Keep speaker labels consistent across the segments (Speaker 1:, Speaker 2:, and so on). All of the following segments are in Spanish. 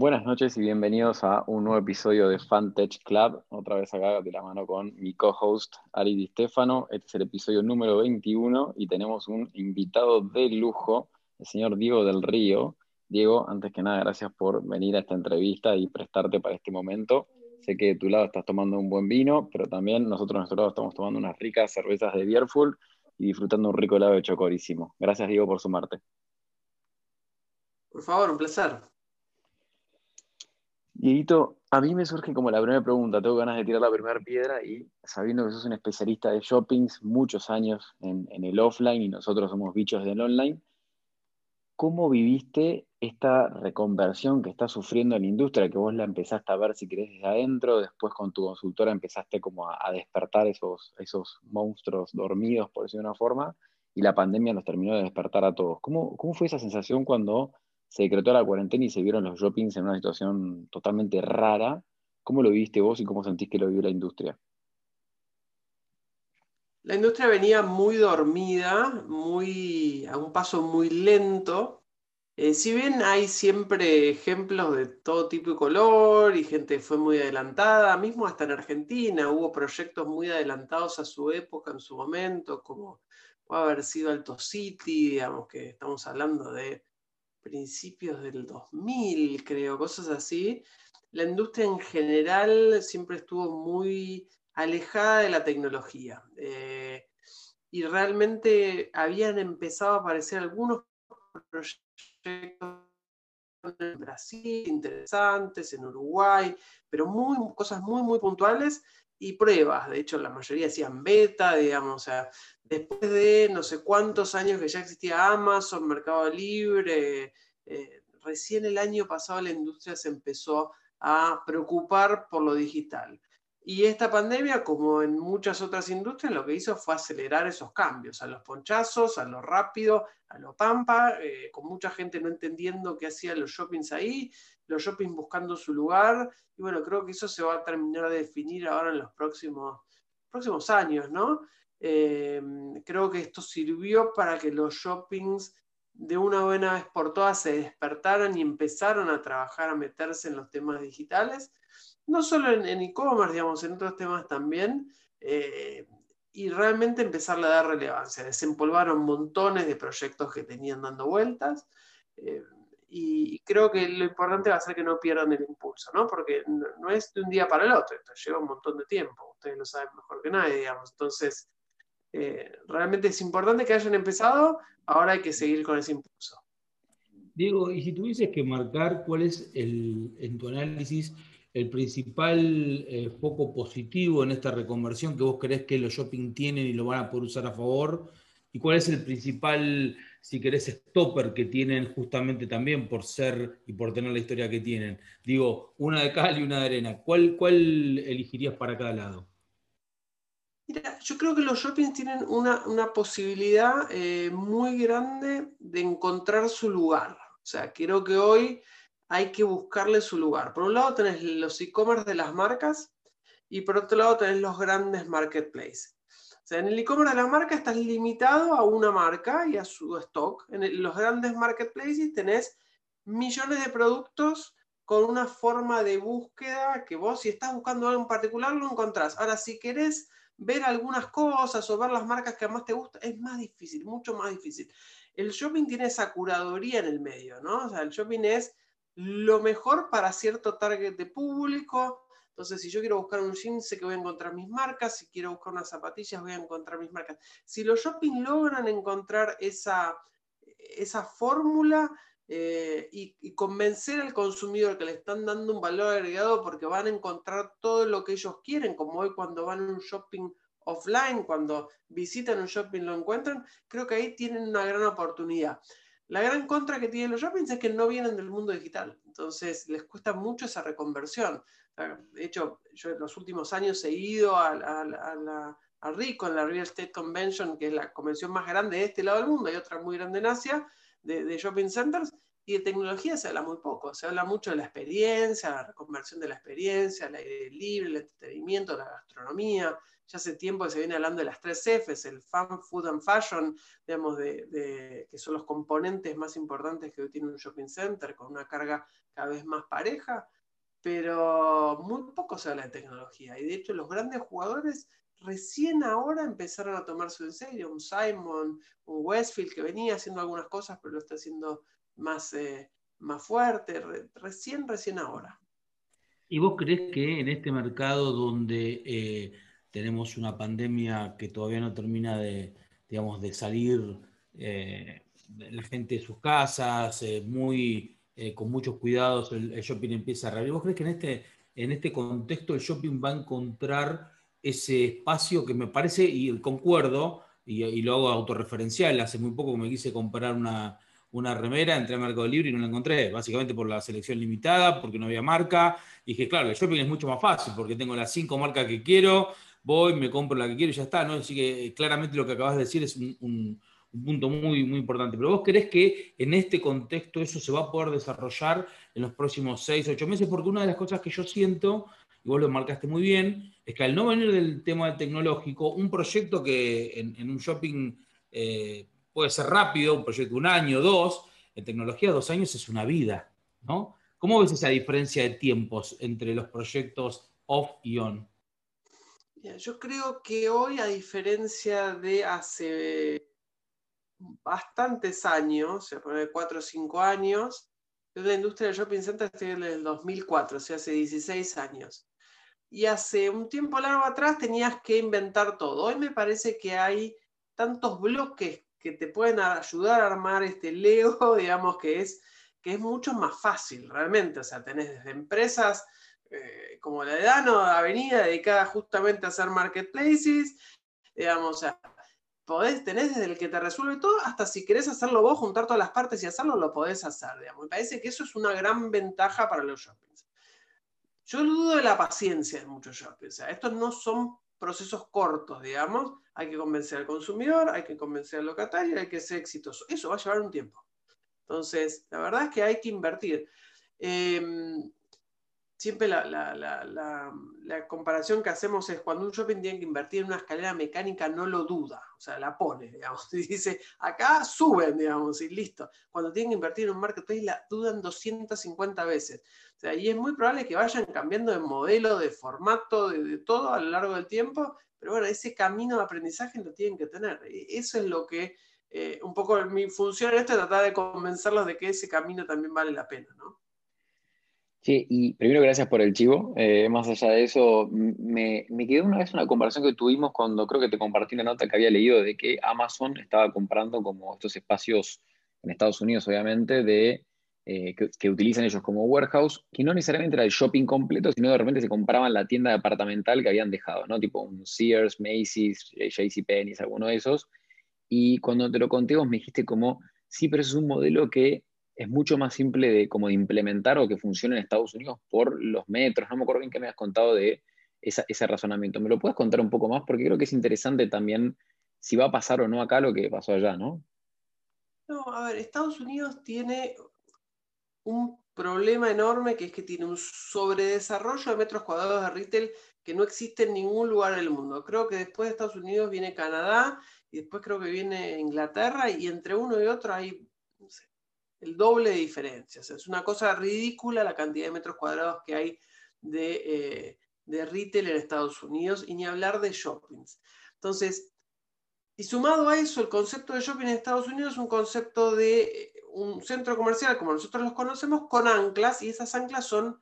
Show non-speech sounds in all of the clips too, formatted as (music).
Speaker 1: Buenas noches y bienvenidos a un nuevo episodio de Fantech Club. Otra vez acá de la mano con mi co-host Ari Di Stefano. Este es el episodio número 21 y tenemos un invitado de lujo, el señor Diego del Río. Diego, antes que nada, gracias por venir a esta entrevista y prestarte para este momento. Sé que de tu lado estás tomando un buen vino, pero también nosotros a nuestro lado estamos tomando unas ricas cervezas de Bierful y disfrutando un rico helado de chocorísimo. Gracias, Diego, por sumarte.
Speaker 2: Por favor, un placer.
Speaker 1: Dieguito, a mí me surge como la primera pregunta, tengo ganas de tirar la primera piedra y sabiendo que sos un especialista de shoppings, muchos años en, el offline y nosotros somos bichos del online, ¿cómo viviste esta reconversión que está sufriendo la industria, que vos la empezaste a ver si querés desde adentro, después con tu consultora empezaste como a, despertar esos, esos monstruos dormidos, por decirlo de una forma, y la pandemia nos terminó de despertar a todos. ¿Cómo, cómo fue esa sensación cuando se decretó la cuarentena y se vieron los shoppings en una situación totalmente rara. ¿Cómo lo viste vos y cómo sentís que lo vivió la industria?
Speaker 2: La industria venía muy dormida, muy, a un paso muy lento. Eh, si bien hay siempre ejemplos de todo tipo y color y gente fue muy adelantada, mismo hasta en Argentina hubo proyectos muy adelantados a su época, en su momento, como puede haber sido Alto City, digamos que estamos hablando de principios del 2000, creo, cosas así, la industria en general siempre estuvo muy alejada de la tecnología. Eh, y realmente habían empezado a aparecer algunos proyectos en Brasil interesantes, en Uruguay, pero muy, cosas muy, muy puntuales y pruebas. De hecho, la mayoría hacían beta, digamos, o sea, después de no sé cuántos años que ya existía Amazon, Mercado Libre, eh, recién el año pasado la industria se empezó a preocupar por lo digital. Y esta pandemia, como en muchas otras industrias, lo que hizo fue acelerar esos cambios, a los ponchazos, a lo rápido, a lo pampa, eh, con mucha gente no entendiendo qué hacían los shoppings ahí, los shoppings buscando su lugar. Y bueno, creo que eso se va a terminar de definir ahora en los próximos, próximos años, ¿no? Eh, creo que esto sirvió para que los shoppings de una buena vez por todas se despertaron y empezaron a trabajar, a meterse en los temas digitales no solo en e-commerce, digamos, en otros temas también, eh, y realmente empezarle a dar relevancia. Desempolvaron montones de proyectos que tenían dando vueltas, eh, y creo que lo importante va a ser que no pierdan el impulso, ¿no? Porque no, es de un día para el otro, esto lleva un montón de tiempo, ustedes lo saben mejor que nadie, digamos. Entonces, eh, realmente es importante que hayan empezado, ahora hay que seguir con ese impulso.
Speaker 3: Diego, y si tuvieses que marcar cuál es el, en tu análisis el principal eh, foco positivo en esta reconversión que vos crees que los shopping tienen y lo van a poder usar a favor? ¿Y cuál es el principal, si querés, stopper que tienen justamente también por ser y por tener la historia que tienen? Digo, una de cal y una de arena. ¿Cuál, cuál elegirías para cada lado?
Speaker 2: Mira, yo creo que los shoppings tienen una, posibilidad eh, muy grande de encontrar su lugar. O sea, creo que hoy hay que buscarle su lugar. Por un lado tenés los e-commerce de las marcas y por otro lado tenés los grandes marketplaces. En el e-commerce de las marcas estás limitado a una marca y a su stock. En los grandes marketplaces tenés millones de productos con una forma de búsqueda que vos, si estás buscando algo en particular, lo encontrás. Ahora, si querés ver algunas cosas o ver las marcas que más te gustan, es más difícil, mucho más difícil. El shopping tiene esa curaduría en el medio, ¿no? O sea, el shopping es lo mejor para cierto target de público. Entonces, si yo quiero buscar un jean, sé que voy a encontrar mis marcas. Si quiero buscar unas zapatillas, voy a encontrar mis marcas. Si los shopping logran encontrar esa, esa fórmula eh, y, convencer al consumidor que le están dando un valor agregado porque van a encontrar todo lo que ellos quieren, como hoy cuando van a un shopping offline, cuando visitan un shopping lo encuentran, creo que ahí tienen una gran oportunidad. La gran contra que tienen los shoppings es que no vienen del mundo digital, entonces les cuesta mucho esa reconversión. De hecho, yo en los últimos años he ido a, a, RICO, en la Real Estate Convention, que es la convención más grande de este lado del mundo, hay otra muy grande en Asia, de, shopping centers, y de tecnología se habla muy poco, se habla mucho de la experiencia, la reconversión de la experiencia, el aire libre, el entretenimiento, la gastronomía, ya hace tiempo que se viene hablando de las tres Fs, el Fun, Food and Fashion, digamos, de, que son los componentes más importantes que hoy tiene un shopping center, con una carga cada vez más pareja, pero muy poco se habla de tecnología. Y de hecho los grandes jugadores recién ahora empezaron a tomarse en serio. Un Simon, un Westfield que venía haciendo algunas cosas, pero lo está haciendo más, eh, más fuerte, recién, recién ahora.
Speaker 3: ¿Y vos crees que en este mercado donde eh, tenemos una pandemia que todavía no termina de, digamos, de salir eh, la gente de sus casas, muy, con muchos cuidados, el, shopping empieza a reabrir? ¿Vos crees que en este, en este contexto el shopping va a encontrar ese espacio que me parece, y concuerdo, y, lo hago autorreferencial, hace muy poco me quise comprar una, una remera, entré a Mercado Libre y no la encontré, básicamente por la selección limitada, porque no había marca. Y dije, claro, el shopping es mucho más fácil, porque tengo las cinco marcas que quiero, voy, me compro la que quiero y ya está, ¿no? Así que eh, claramente lo que acabas de decir es un, punto muy, muy importante. Pero vos crees que en este contexto eso se va a poder desarrollar en los próximos seis, ocho meses, porque una de las cosas que yo siento y vos lo marcaste muy bien, es que al no venir del tema tecnológico, un proyecto que en, un shopping eh, puede ser rápido, un proyecto de un año, dos, en tecnología dos años es una vida, ¿no? ¿Cómo ves esa diferencia de tiempos entre los proyectos off y on?
Speaker 2: Yo creo que hoy, a diferencia de hace bastantes años, sea, por cuatro o cinco años, yo la industria del shopping center estoy en el 2004, o sea, hace 16 años y hace un tiempo largo atrás tenías que inventar todo. Hoy me parece que hay tantos bloques que te pueden ayudar a armar este Lego, (laughs) digamos que es, que es mucho más fácil realmente. O sea, tenés desde empresas eh, como la de Dano, Avenida, dedicada justamente a hacer marketplaces, digamos, o sea, podés, tenés desde el que te resuelve todo hasta si querés hacerlo vos, juntar todas las partes y hacerlo, lo podés hacer. Digamos. Me parece que eso es una gran ventaja para los shoppings. Yo dudo de la paciencia en muchos shoppings. O sea, estos no son procesos cortos, digamos. Hay que convencer al consumidor, hay que convencer al locatario, hay que ser exitoso. Eso va a llevar un tiempo. Entonces, la verdad es que hay que invertir. Em, siempre la, comparación que hacemos es cuando un shopping tiene que invertir en una escalera mecánica, no lo duda, o sea, la pone, digamos, (laughs) y dice, acá suben, digamos, y listo. Cuando tienen que invertir en un marketplace, la dudan 250 veces. O sea, y es muy probable que vayan cambiando de modelo, de formato, de, todo a lo largo del tiempo, pero bueno, ese camino de aprendizaje lo tienen que tener. E, eso es lo que, eh, un poco mi función en esto es tratar de convencerlos de que ese camino también vale la pena, ¿no?
Speaker 1: Sí, y primero gracias por el chivo. Eh, más allá de eso, me, me, quedó una vez una conversación que tuvimos cuando creo que te compartí una nota que había leído de que Amazon estaba comprando como estos espacios en Estados Unidos, obviamente, de, eh, que, utilizan ellos como warehouse, que no necesariamente era el shopping completo, sino de repente se compraban la tienda departamental que habían dejado, ¿no? Tipo un Sears, Macy's, JCPenney, alguno de esos. Y cuando te lo conté, vos me dijiste como, sí, pero eso es un modelo que es mucho más simple de, como de implementar o que funcione en Estados Unidos por los metros. No me acuerdo bien qué me has contado de ese razonamiento. ¿Me lo puedes contar un poco más? Porque creo que es interesante también si va a pasar o no acá lo que pasó allá, ¿no?
Speaker 2: No, a ver, Estados Unidos tiene un problema enorme que es que tiene un sobredesarrollo de metros cuadrados de retail que no existe en ningún lugar del mundo. Creo que después de Estados Unidos viene Canadá y después creo que viene Inglaterra y entre uno y otro hay el doble de diferencias. Es una cosa ridícula la cantidad de metros cuadrados que hay de, eh, retail en Estados Unidos y ni hablar de shoppings. Entonces, y sumado a eso, el concepto de shopping en Estados Unidos es un concepto de eh, un centro comercial como nosotros los conocemos con anclas y esas anclas son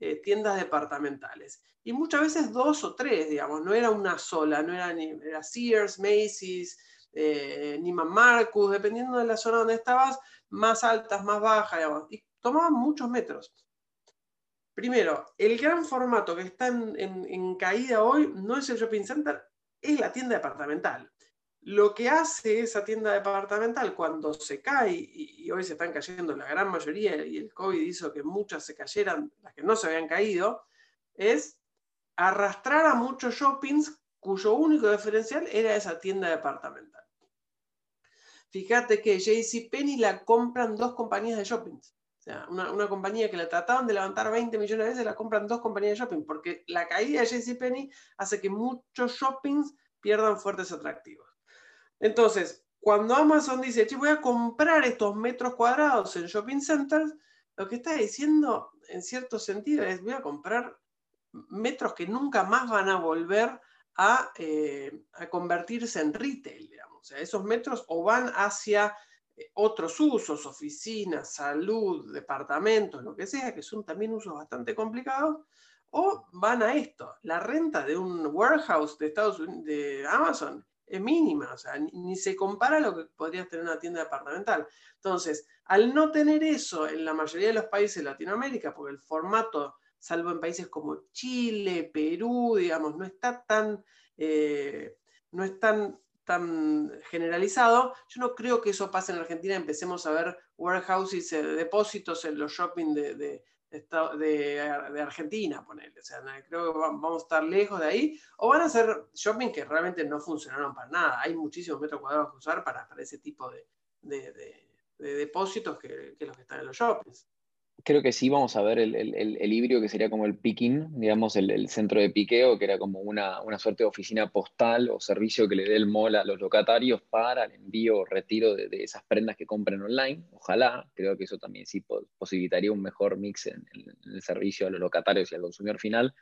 Speaker 2: eh, tiendas departamentales. Y muchas veces dos o tres, digamos, no era una sola, no era, ni, era Sears, Macy's, eh, Niman Marcus, dependiendo de la zona donde estabas, más altas, más bajas, y tomaban muchos metros. Primero, el gran formato que está en, caída hoy no es el shopping center, es la tienda departamental. Lo que hace esa tienda departamental cuando se cae, y, hoy se están cayendo la gran mayoría, y el COVID hizo que muchas se cayeran, las que no se habían caído, es arrastrar a muchos shoppings cuyo único diferencial era esa tienda departamental. Fíjate que JCPenney la compran dos compañías de shopping. O sea, una, compañía que la trataban de levantar 20 millones de veces, la compran dos compañías de shopping, porque la caída de JCPenney hace que muchos shoppings pierdan fuertes atractivos. Entonces, cuando Amazon dice, che, voy a comprar estos metros cuadrados en shopping centers, lo que está diciendo, en cierto sentido, es voy a comprar metros que nunca más van a volver a, eh, a convertirse en retail, digamos. O sea, esos metros o van hacia eh, otros usos, oficinas, salud, departamentos, lo que sea, que son también usos bastante complicados, o van a esto. La renta de un warehouse de Estados Unidos, de Amazon, es mínima, o sea, ni, se compara a lo que podrías tener una tienda departamental. Entonces, al no tener eso en la mayoría de los países de Latinoamérica, porque el formato, salvo en países como Chile, Perú, digamos, no está tan, eh, no es tan tan generalizado. Yo no creo que eso pase en Argentina. Empecemos a ver warehouses, eh, depósitos en los shopping de, de, de, Argentina, ponerle. O sea, creo que vamos a estar lejos de ahí. O van a ser shopping que realmente no funcionaron para nada. Hay muchísimos metros cuadrados que usar para, para ese tipo de, depósitos que, que los que están en los shoppings
Speaker 1: creo que sí vamos a ver el, el, híbrido que sería como el picking, digamos, el, centro de piqueo, que era como una, suerte de oficina postal o servicio que le dé el mall a los locatarios para el envío o retiro de, esas prendas que compren online. Ojalá, creo que eso también sí posibilitaría un mejor mix en, el servicio a los locatarios y al consumidor final.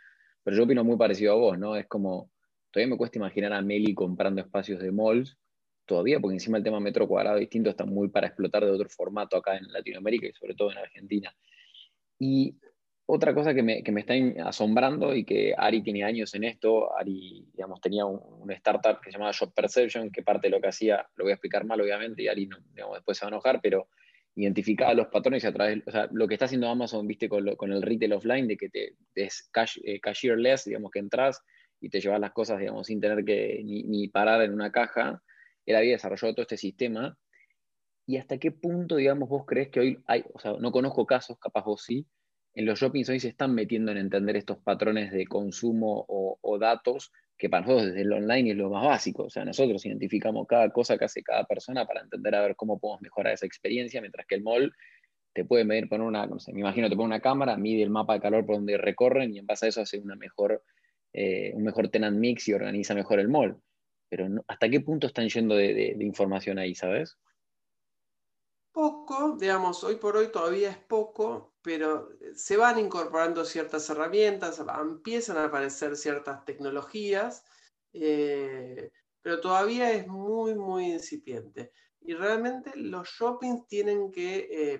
Speaker 1: Pero yo opino muy parecido a vos, ¿no? Es como, todavía me cuesta imaginar a Meli comprando espacios de malls todavía, porque encima el tema metro cuadrado distinto está muy para explotar de otro formato acá en Latinoamérica y sobre todo en Argentina. Y otra cosa que me, que me, está asombrando y que Ari tiene años en esto, Ari, digamos, tenía un, startup que se llamaba Shop Perception, que parte de lo que hacía, lo voy a explicar mal obviamente, y Ari después se va a enojar, pero identificaba los patrones y a través, o sea, lo que está haciendo Amazon, viste, con, con el retail offline, de que te es cash, eh, cashierless, digamos, que entras y te llevas las cosas, digamos, sin tener que ni, ni parar en una caja, él había desarrollado todo este sistema y hasta qué punto, digamos, vos crees que hoy hay, o sea, no conozco casos, capaz vos sí, en los shoppings hoy se están metiendo en entender estos patrones de consumo o, datos que para nosotros desde el online es lo más básico. O sea, nosotros identificamos cada cosa que hace cada persona para entender a ver cómo podemos mejorar esa experiencia, mientras que el mall te puede medir, poner una, no sé, me imagino te pone una cámara, mide el mapa de calor por donde recorren y en base a eso hace una mejor, eh, un mejor tenant mix y organiza mejor el mall. Pero ¿hasta qué punto están yendo de información ahí, sabes?
Speaker 2: Poco, digamos, hoy por hoy todavía es poco, pero eh, se van incorporando ciertas herramientas, empiezan a aparecer ciertas tecnologías, eh, pero todavía es muy, muy incipiente. Y realmente los shoppings tienen que, eh,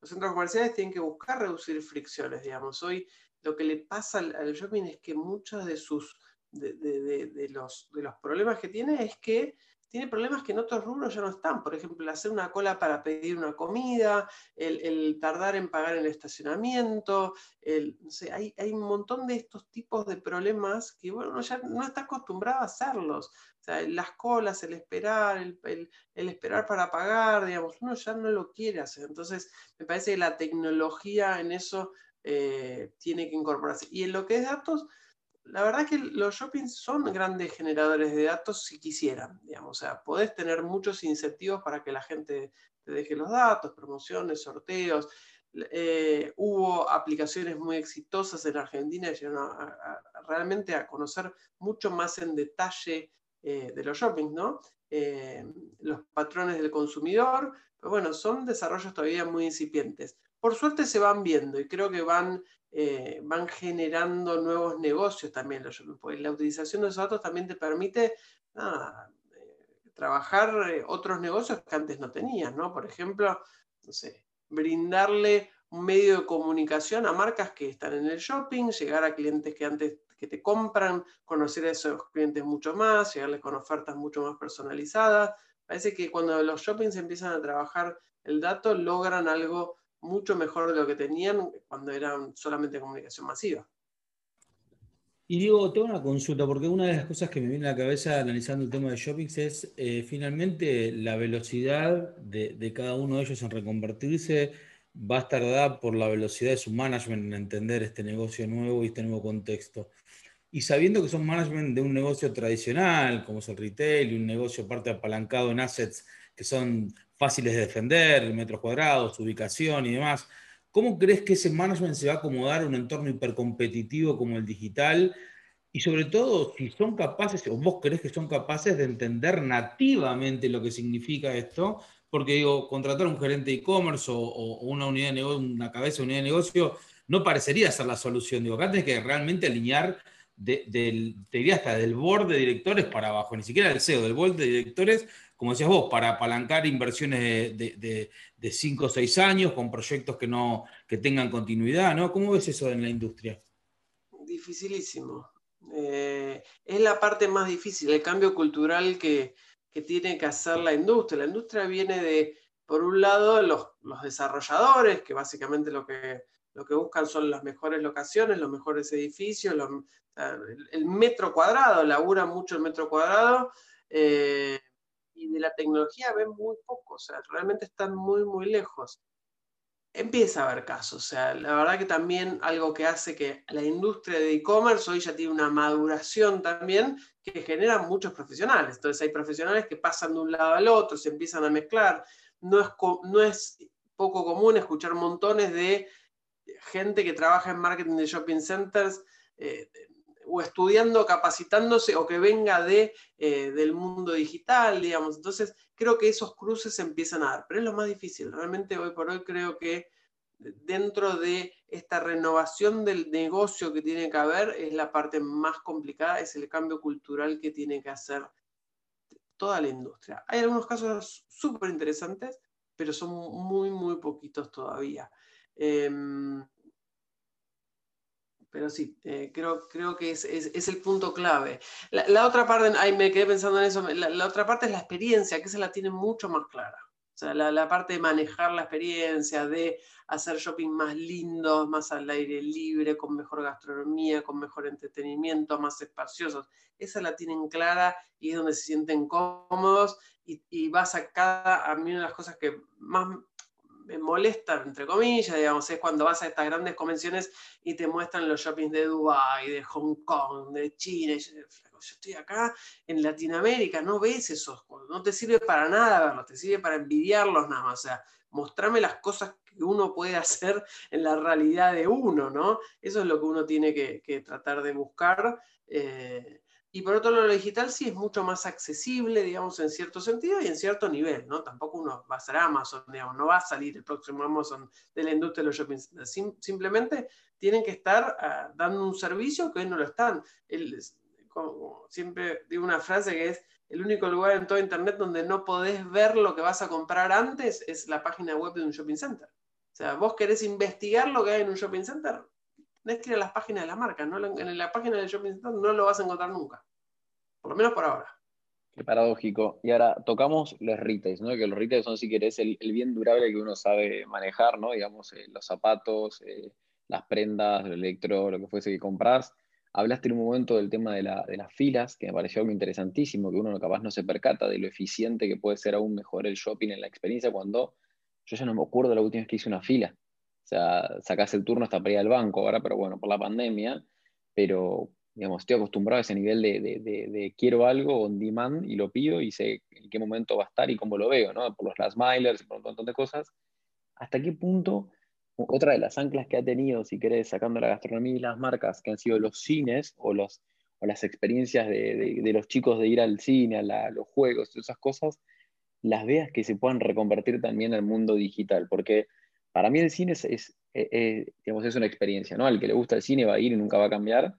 Speaker 2: los centros comerciales tienen que buscar reducir fricciones, digamos. Hoy lo que le pasa al, shopping es que muchos de sus, de, los, de los problemas que tiene es que tiene problemas que en otros rubros ya no están. Por ejemplo, hacer una cola para pedir una comida, el, tardar en pagar el estacionamiento, hay, un montón de estos tipos de problemas que bueno, uno ya no está acostumbrado a hacerlos. Las colas, el esperar, el, esperar para pagar, digamos, uno ya no lo quiere hacer. Entonces, me parece que la tecnología en eso eh, tiene que incorporarse. Y en lo que es datos, la verdad que los shoppings son grandes generadores de datos si quisieran, digamos, o sea, podés tener muchos incentivos para que la gente te deje los datos, promociones, sorteos. Eh, hubo aplicaciones muy exitosas en Argentina llegaron realmente a conocer mucho más en detalle eh, de los shoppings, ¿no? Eh, los patrones del consumidor, pero bueno, son desarrollos todavía muy incipientes. Por suerte se van viendo y creo que van eh, van generando nuevos negocios también. Pues la utilización de esos datos también te permite eh, trabajar eh, otros negocios que antes no tenías, ¿no? Por ejemplo, no sé, brindarle un medio de comunicación a marcas que están en el shopping, llegar a clientes que antes que te compran, conocer a esos clientes mucho más, llegarles con ofertas mucho más personalizadas. Parece que cuando los shoppings empiezan a trabajar el dato, logran algo mucho mejor de lo que tenían cuando eran solamente comunicación masiva.
Speaker 3: Y digo, tengo una consulta, porque una de las cosas que me viene a la cabeza analizando el tema de shoppings es eh, finalmente la velocidad de, cada uno de ellos en reconvertirse va a estar dada por la velocidad de su management en entender este negocio nuevo y este nuevo contexto. Y sabiendo que son management de un negocio tradicional, como es el retail, y un negocio parte apalancado en assets que son fáciles de defender, metros cuadrados, ubicación y demás. ¿Cómo crees que ese management se va a acomodar a un entorno hipercompetitivo como el digital? Y sobre todo, si son capaces, o vos crees que son capaces de entender nativamente lo que significa esto, porque digo, contratar un gerente de e-commerce o, una unidad de negocio, una cabeza de unidad de negocio, no parecería ser la solución. Digo, acá tenés que realmente alinear, del, te diría hasta del board de directores para abajo, ni siquiera del CEO, del board de directores, como decías vos, para apalancar inversiones de 5 o 6 años con proyectos que, no, que tengan continuidad, ¿no? ¿Cómo ves eso en la industria?
Speaker 2: Dificilísimo. Eh, es la parte más difícil, el cambio cultural que, tiene que hacer la industria. La industria viene de, por un lado, los, desarrolladores, que básicamente lo que, lo que buscan son las mejores locaciones, los mejores edificios, el, metro cuadrado, laburan mucho el metro cuadrado, eh, y de la tecnología ven muy poco, o sea, realmente están muy, muy lejos empieza a haber casos. O sea, la verdad que también algo que hace que la industria de e-commerce hoy ya tiene una maduración también que genera muchos profesionales. Entonces hay profesionales que pasan de un lado al otro, se empiezan a mezclar. No es, no es poco común escuchar montones de gente que trabaja en marketing de shopping centers eh, o estudiando, capacitándose o que venga de, eh, del mundo digital, digamos. Entonces, creo que esos cruces se empiezan a dar, pero es lo más difícil. Realmente hoy por hoy creo que dentro de esta renovación del negocio que tiene que haber es la parte más complicada, es el cambio cultural que tiene que hacer toda la industria. Hay algunos casos súper interesantes, pero son muy, muy poquitos todavía. Em, pero sí, eh, creo, creo que es, el punto clave. La, otra parte, ahí me quedé pensando en eso, la, otra parte es la experiencia, que se la tiene mucho más clara. Sea, la, parte de manejar la experiencia, de hacer shopping más lindo, más al aire libre, con mejor gastronomía, con mejor entretenimiento, más espaciosos. Esa la tienen clara y es donde se sienten cómodos y, y vas a cada, a mí una de las cosas que más me molesta, entre comillas, digamos, es cuando vas a estas grandes convenciones y te muestran los shoppings de Dubái, de Hong Kong, de China. Yo, estoy acá en Latinoamérica, no ves esos, no te sirve para nada verlos, te sirve para envidiarlos nada más. O sea, mostrarme las cosas que uno puede (laughs) hacer en la realidad de uno, ¿no? Eso es lo que uno tiene que, tratar de buscar. Eh, y por otro lado, lo digital sí es mucho más accesible, digamos, en cierto sentido y en cierto nivel, ¿no? Tampoco uno va a ser Amazon, digamos, no va a salir el próximo Amazon de la industria de los shopping centers. simplemente tienen que estar ah, dando un servicio que hoy no lo están. Como siempre digo una frase que es, el único lugar en todo Internet donde no podés ver lo que vas a comprar antes es la página web de un shopping center. O sea, vos querés investigar lo que hay en un shopping center, tenés que las páginas de la marca, ¿no? en la página del shopping center no lo vas a encontrar nunca. Por lo menos por ahora.
Speaker 1: Qué paradójico. Y ahora tocamos los retails, ¿no? Que los retails son, si querés, el, bien durable que uno sabe manejar, ¿no? Digamos, eh, los zapatos, eh, las prendas, el electro, lo que fuese que compras. Hablaste en un momento del tema de, la, de, las filas, que me pareció algo interesantísimo, que uno capaz no se percata de lo eficiente que puede ser aún mejor el shopping en la experiencia cuando yo ya no me acuerdo la última vez que hice una fila. O sea, sacás el turno hasta para ir al banco ahora, pero bueno, por la pandemia, pero digamos, estoy acostumbrado a ese nivel de, quiero algo on demand y lo pido y sé en qué momento va a estar y cómo lo veo, ¿no? Por los last milers por un montón de cosas. ¿Hasta qué punto, otra de las anclas que ha tenido, si querés, sacando la gastronomía y las marcas, que han sido los cines o, los, o las experiencias de, los chicos de ir al cine, a los juegos, esas cosas, las veas que se puedan reconvertir también al mundo digital? Porque para mí el cine es, es, eh, digamos, es una experiencia, ¿no? Al que le gusta el cine va a ir y nunca va a cambiar,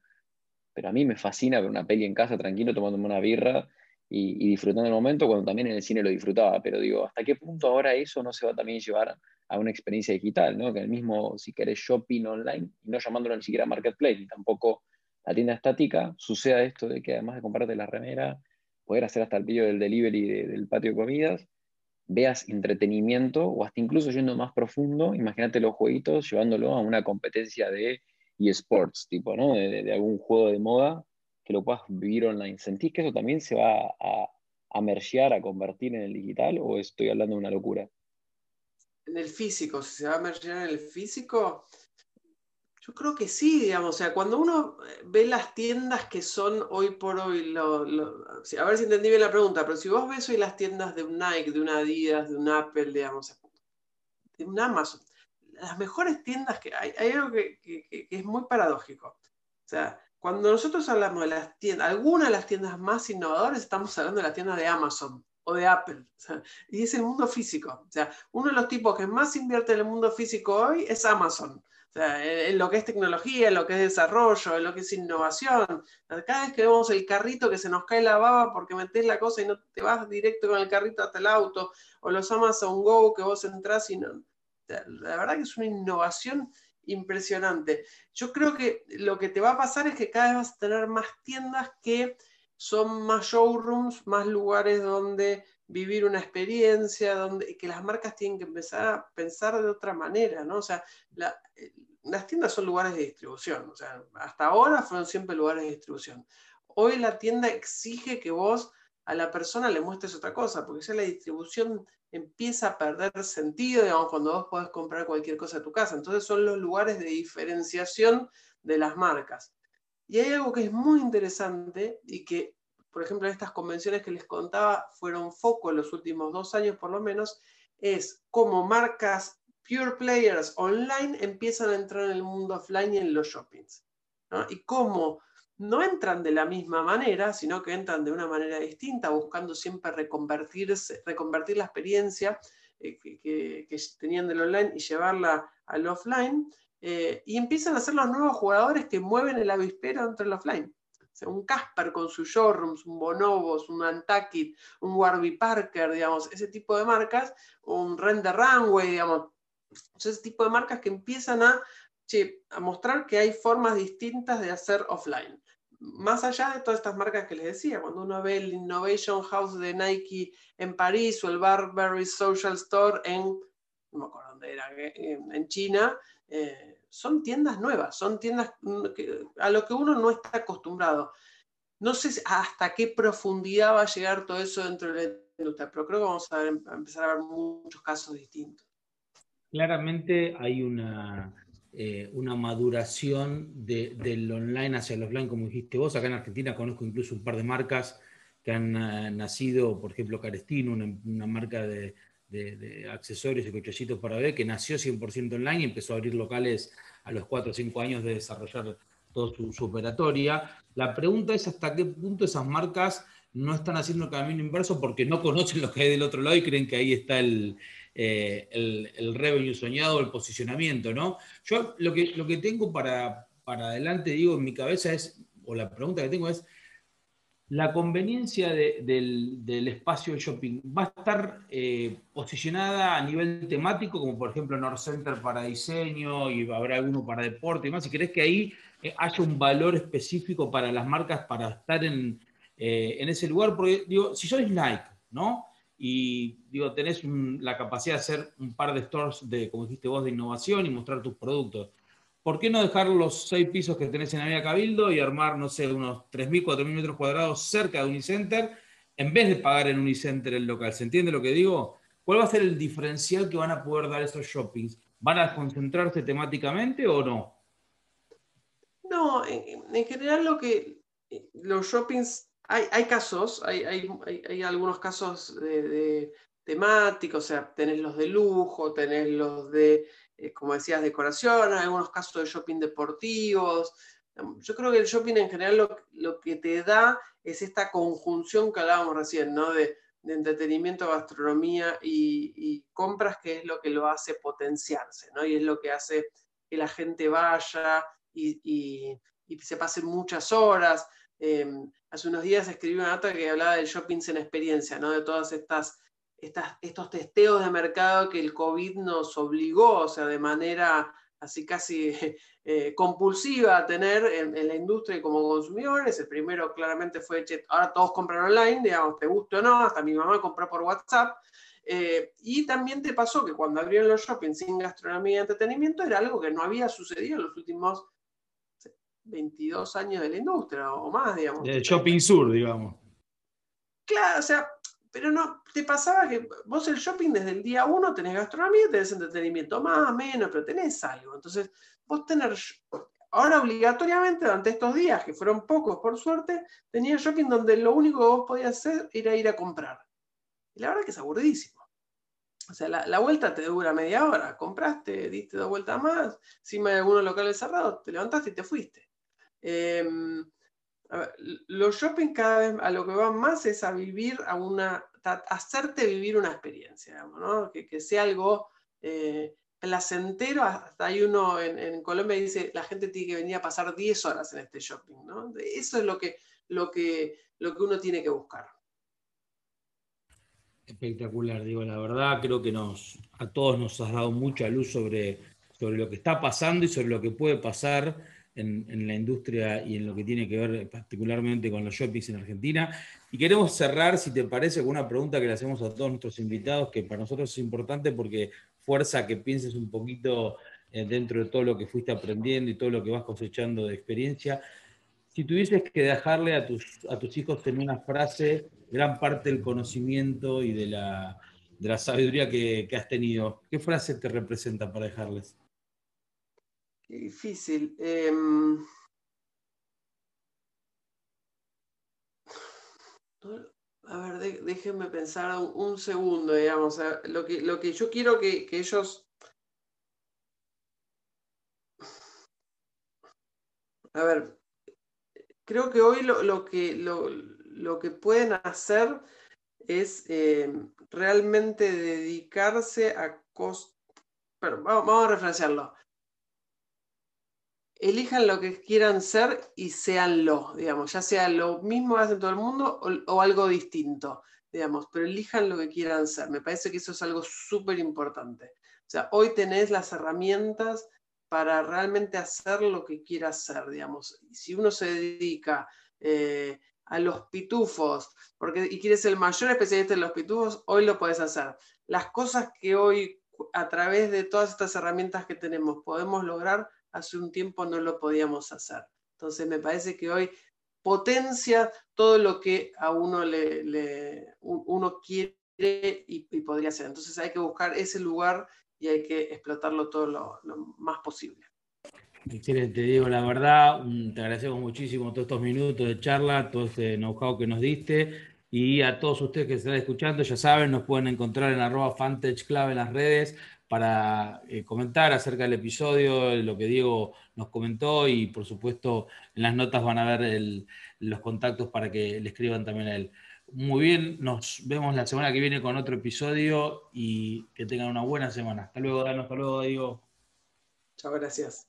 Speaker 1: pero a mí me fascina ver una peli en casa tranquilo, tomándome una birra y, disfrutando el momento, cuando también en el cine lo disfrutaba, pero digo, ¿hasta qué punto ahora eso no se va a también llevar a una experiencia digital, ¿no? Que el mismo, si querés, shopping online, y no llamándolo ni siquiera marketplace, ni tampoco la tienda estática, suceda esto de que además de comprarte la remera, poder hacer hasta el pillo del delivery del patio de comidas, veas entretenimiento o hasta incluso yendo más profundo, imagínate los jueguitos llevándolo a una competencia de eSports, tipo, ¿no? De, algún juego de moda que lo puedas vivir online. ¿Sentís que eso también se va a, a mergear, a convertir en el digital o estoy hablando de una locura?
Speaker 2: En el físico, si se va a mergear en el físico, yo creo que sí, digamos, o sea, cuando uno ve las tiendas que son hoy por hoy, a ver si entendí bien la pregunta, pero si vos ves hoy las tiendas de un Nike, de un Adidas, de un Apple, digamos, de un Amazon, las mejores tiendas que hay, hay algo que, es muy paradójico. O sea, cuando nosotros hablamos de las tiendas, algunas de las tiendas más innovadoras, estamos hablando de la tienda de Amazon o de Apple. y es el mundo físico. O sea, uno de los tipos que más invierte en el mundo físico hoy es Amazon. O sea, en lo que es tecnología, en lo que es desarrollo, en lo que es innovación. Cada vez que vemos el carrito que se nos cae la baba porque metes la cosa y no te vas directo con el carrito hasta el auto, o los Amazon Go que vos entras y no. La verdad que es una innovación impresionante. Yo creo que lo que te va a pasar es que cada vez vas a tener más tiendas que son más showrooms, más lugares donde vivir una experiencia, donde que las marcas tienen que empezar a pensar de otra manera, ¿no? O sea, eh, las tiendas son lugares de distribución, o sea, hasta ahora fueron siempre lugares de distribución. Hoy la tienda exige que vos a la persona le muestres otra cosa, porque ya la distribución empieza a perder sentido, digamos, cuando vos podés comprar cualquier cosa de tu casa. Entonces son los lugares de diferenciación de las marcas. Y hay algo que es muy interesante y que, por ejemplo, estas convenciones que les contaba fueron foco en los últimos dos años por lo menos, es cómo marcas pure players online empiezan a entrar en el mundo offline y en los shoppings. Y cómo no entran de la misma manera, sino que entran de una manera distinta, buscando siempre reconvertirse, reconvertir la experiencia eh, que, que, tenían del online y llevarla al offline. Eh, y empiezan a ser los nuevos jugadores que mueven el avispero entre el offline. un Casper con sus showrooms, un Bonobos, un Antakit, un Warby Parker, digamos, ese tipo de marcas, un Render Runway, digamos, ese tipo de marcas que empiezan a, mostrar que hay formas distintas de hacer offline. Más allá de todas estas marcas que les decía, cuando uno ve el Innovation House de Nike en París o el Barberry Social Store en, no me acuerdo dónde era, en China, eh, son tiendas nuevas, son tiendas a lo que uno no está acostumbrado. No sé hasta qué profundidad va a llegar todo eso dentro de la industria, pero creo que vamos a, empezar a ver muchos casos distintos.
Speaker 3: Claramente hay una, eh, una maduración del online hacia el offline, como dijiste vos. Acá en Argentina conozco incluso un par de marcas que han eh, nacido, por ejemplo, Carestino, una marca de, de, accesorios y cochecitos para ver, que nació 100% online y empezó a abrir locales a los 4 o 5 años de desarrollar toda su, operatoria. La pregunta es hasta qué punto esas marcas no están haciendo el camino inverso porque no conocen lo que hay del otro lado y creen que ahí está el, eh, el, revenue soñado, el posicionamiento, ¿no? Yo lo que, lo que tengo para, para adelante, digo, en mi cabeza es, o la pregunta que tengo es, la conveniencia del, espacio de shopping va a estar eh, posicionada a nivel temático, como por ejemplo North Center para diseño y habrá alguno para deporte y más. Si crees que ahí eh, haya un valor específico para las marcas para estar en, eh, ese lugar, porque digo, si sois Nike, ¿no? Y digo, tenés la capacidad de hacer un par de stores de, como dijiste vos, de innovación y mostrar tus productos ¿por qué no dejar los seis pisos que tenés en Avenida Cabildo y armar, no sé, unos 3.000, 4.000 metros cuadrados cerca de Unicenter en vez de pagar en Unicenter el local? ¿Se entiende lo que digo? ¿Cuál va a ser el diferencial que van a poder dar esos shoppings? ¿Van a concentrarse temáticamente o no?
Speaker 2: No, en, general lo que los shoppings, hay, casos, hay, algunos casos de temáticos, o sea, tenés los de lujo, tenés los de eh, como decías, decoración, algunos casos de shopping deportivos. Yo creo que el shopping en general lo, que te da es esta conjunción que hablábamos recién, ¿no? De, entretenimiento, gastronomía y, compras, que es lo que lo hace potenciarse, ¿no? Y es lo que hace que la gente vaya y, se pasen muchas horas. Em, hace unos días escribí una nota que hablaba del shopping en experiencia, ¿no? De todas estas estos testeos de mercado que el COVID nos obligó, o sea, de manera así casi (laughs) eh, compulsiva a tener en, la industria como consumidores. El primero claramente fue, ahora todos compran online, digamos, te guste o no, hasta mi mamá compró por WhatsApp. Eh, y también te pasó que cuando abrieron los shopping sin gastronomía y entretenimiento era algo que no había sucedido en los últimos 22 años de la industria o más, digamos.
Speaker 3: El shopping sur, digamos.
Speaker 2: Claro, o sea, pero no, te pasaba que vos el shopping desde el día uno tenés gastronomía, tenés entretenimiento más, menos, pero tenés algo. Entonces, vos tener, ahora obligatoriamente durante estos días, que fueron pocos por suerte, tenías shopping donde lo único que vos podías hacer era ir a comprar. Y la verdad que es aburridísimo. O sea, la, vuelta te dura media hora. Compraste, diste dos vueltas más. Si hay algunos locales cerrados, te levantaste y te fuiste. Los shopping cada vez a lo que van más es a vivir a una, hacerte vivir una experiencia, ¿no? que, sea algo eh, placentero. Hasta hay uno en, Colombia que dice, la gente tiene que venir a pasar 10 horas en este shopping. ¿no? Eso es lo que, lo, que, lo que uno tiene que buscar.
Speaker 3: Espectacular, digo, la verdad creo que nos, a todos nos has dado mucha luz sobre, sobre lo que está pasando y sobre lo que puede pasar en, la industria y en lo que tiene que ver particularmente con los shoppings en Argentina. Y queremos cerrar, si te parece, con una pregunta que le hacemos a todos nuestros invitados, que para nosotros es importante porque fuerza que pienses un poquito eh, dentro de todo lo que fuiste aprendiendo y todo lo que vas cosechando de experiencia. Si tuvieses que dejarle a tus, a tus hijos en una frase gran parte del conocimiento y de la, de la sabiduría que, que has tenido, ¿qué frase te representa para dejarles?
Speaker 2: Difícil. Em, a ver, déjenme pensar un, segundo, digamos. lo, que, lo que yo quiero que, ellos... A ver, creo que hoy lo, que, lo, que pueden hacer es em, realmente dedicarse a cosas... Pero vamos, vamos a referenciarlo elijan lo que quieran ser y séanlo, digamos, ya sea lo mismo que hace todo el mundo o, algo distinto, digamos, pero elijan lo que quieran ser. Me parece que eso es algo súper importante. O sea, hoy tenés las herramientas para realmente hacer lo que quieras hacer, digamos. Si uno se dedica eh, a los pitufos porque, y quieres ser el mayor especialista en los pitufos, hoy lo puedes hacer. Las cosas que hoy, a través de todas estas herramientas que tenemos, podemos lograr, hace un tiempo no lo podíamos hacer. Entonces me parece que hoy potencia todo lo que a uno le, uno quiere y, podría hacer. Entonces hay que buscar ese lugar y hay que explotarlo todo lo, más posible.
Speaker 3: Excelente, Diego, la verdad, te agradecemos muchísimo todos estos minutos de charla, todo este know-how que nos diste y a todos ustedes que están escuchando, ya saben, nos pueden encontrar en arroba Club en las redes, para eh, comentar acerca del episodio, lo que Diego nos comentó y por supuesto en las notas van a ver los contactos para que le escriban también a él. Muy bien, nos vemos la semana que viene con otro episodio y que tengan una buena semana. Hasta luego, Dano, hasta luego, Diego.
Speaker 2: Chao, gracias.